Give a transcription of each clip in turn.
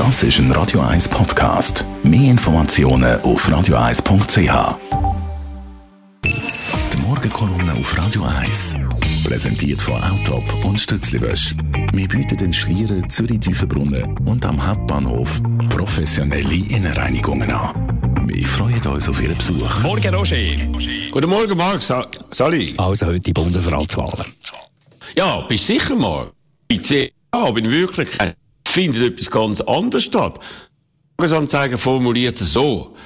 Das ist ein Radio 1 Podcast. Mehr Informationen auf radio1.ch. Die Morgenkolumne auf Radio 1. Präsentiert von Autop und Stützliwösch. Wir bieten den Schlieren Zürich-Tüfenbrunnen und am Hauptbahnhof professionelle Innenreinigungen an. Wir freuen uns auf Ihren Besuch. Morgen, Roger. Guten Morgen, Marc. Sa Sali. Also heute die Bundesratswahlen. Ja, bist sicher mal. Bei CA bin wirklich findet etwas ganz anderes statt. Die Tagesanzeiger formuliert es so.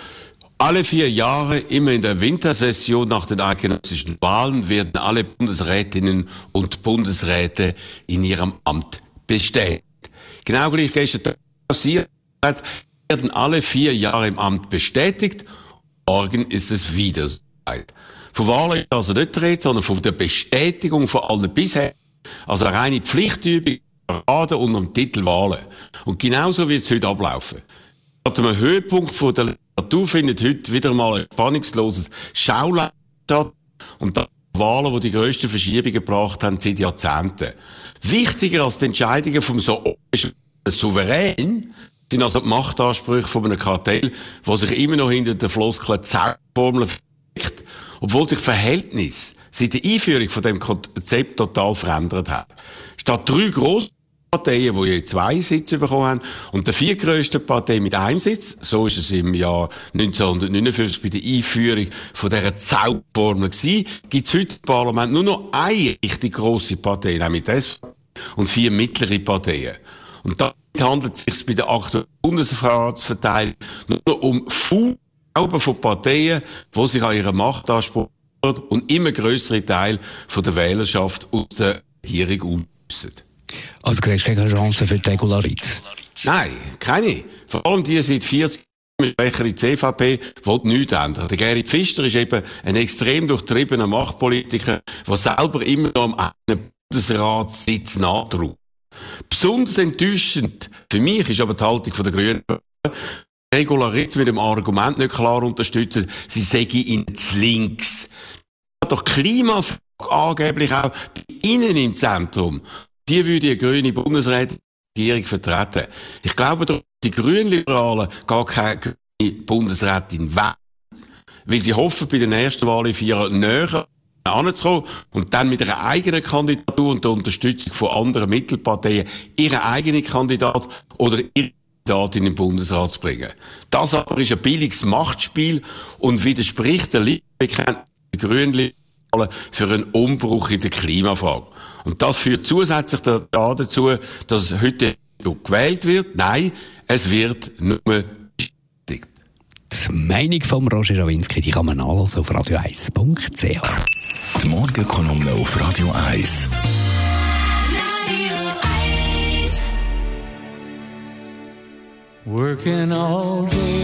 Alle vier Jahre, immer in der Wintersession nach den eidgenössischen Wahlen, werden alle Bundesrätinnen und Bundesräte in ihrem Amt bestätigt. Genau gleich gestern passiert, werden alle vier Jahre im Amt bestätigt. Morgen ist es wieder soweit. Von Wahlen ist also nicht reden, sondern von der Bestätigung von allen bisher. Also eine reine Pflichtübung, Parade unter dem Titel Wahlen. Und genauso wird es heute ablaufen. An einem Höhepunkt von der Literatur findet heute wieder mal ein spannungsloses Schauleben statt. Und das Wahlen, die die grössten Verschiebungen gebracht haben seit Jahrzehnten. Wichtiger als die Entscheidungen vom so Souverän sind also die Machtansprüche von einem Kartell, das sich immer noch hinter der Floskel Zauberformel versteckt, obwohl sich Verhältnis seit der Einführung von dem Konzept total verändert hat. Statt drei grossen Parteien, die je zwei Sitze bekommen haben, und der viertgrößten Partei mit einem Sitz, so ist es im Jahr 1959 bei der Einführung von dieser Zauberformel gewesen, gibt es heute im Parlament nur noch eine richtig grosse Partei, nämlich das, und vier mittlere Parteien. Und da handelt es sich bei der aktuellen Bundesratsverteilung nur noch um Fußauben von Parteien, die sich an ihrer Macht ansprechen und immer größere Teil von der Wählerschaft aus der Regierung umsetzen. Also du siehst keine Chance für die Regularität? Nein, keine. Vor allem die seit 40 Jahren schwächere CVP will nichts ändern. Der Gerrit Pfister ist eben ein extrem durchtriebener Machtpolitiker, der selber immer noch am einen Bundesratssitz nachtraut. Besonders enttäuschend für mich ist aber die Haltung der Grünen. Regularität mit dem Argument nicht klar unterstützen, sie säge ihnen zu links. Doch Klimafrage angeblich auch bei Ihnen im Zentrum. Die würde die grüne Bundesregierung vertreten. Ich glaube, die Grünliberalen gar keine grüne Bundesrätin wählen. Weil sie hoffen, bei den ersten Wahlen in vier näher anzukommen und dann mit einer eigenen Kandidatur und der Unterstützung von anderen Mittelparteien ihren eigenen Kandidat oder ihre Kandidatin in den Bundesrat zu bringen. Das aber ist ein billiges Machtspiel und widerspricht der Liebe Grünliberalen für einen Umbruch in der Klimafrage. Und das führt zusätzlich dazu, dass heute gewählt wird. Nein, es wird nur bestätigt. Die Meinung von Roger Rawinski, die kann man nachlesen auf radio1.ch. Die Morgenkolumne auf Radio 1. Working all day.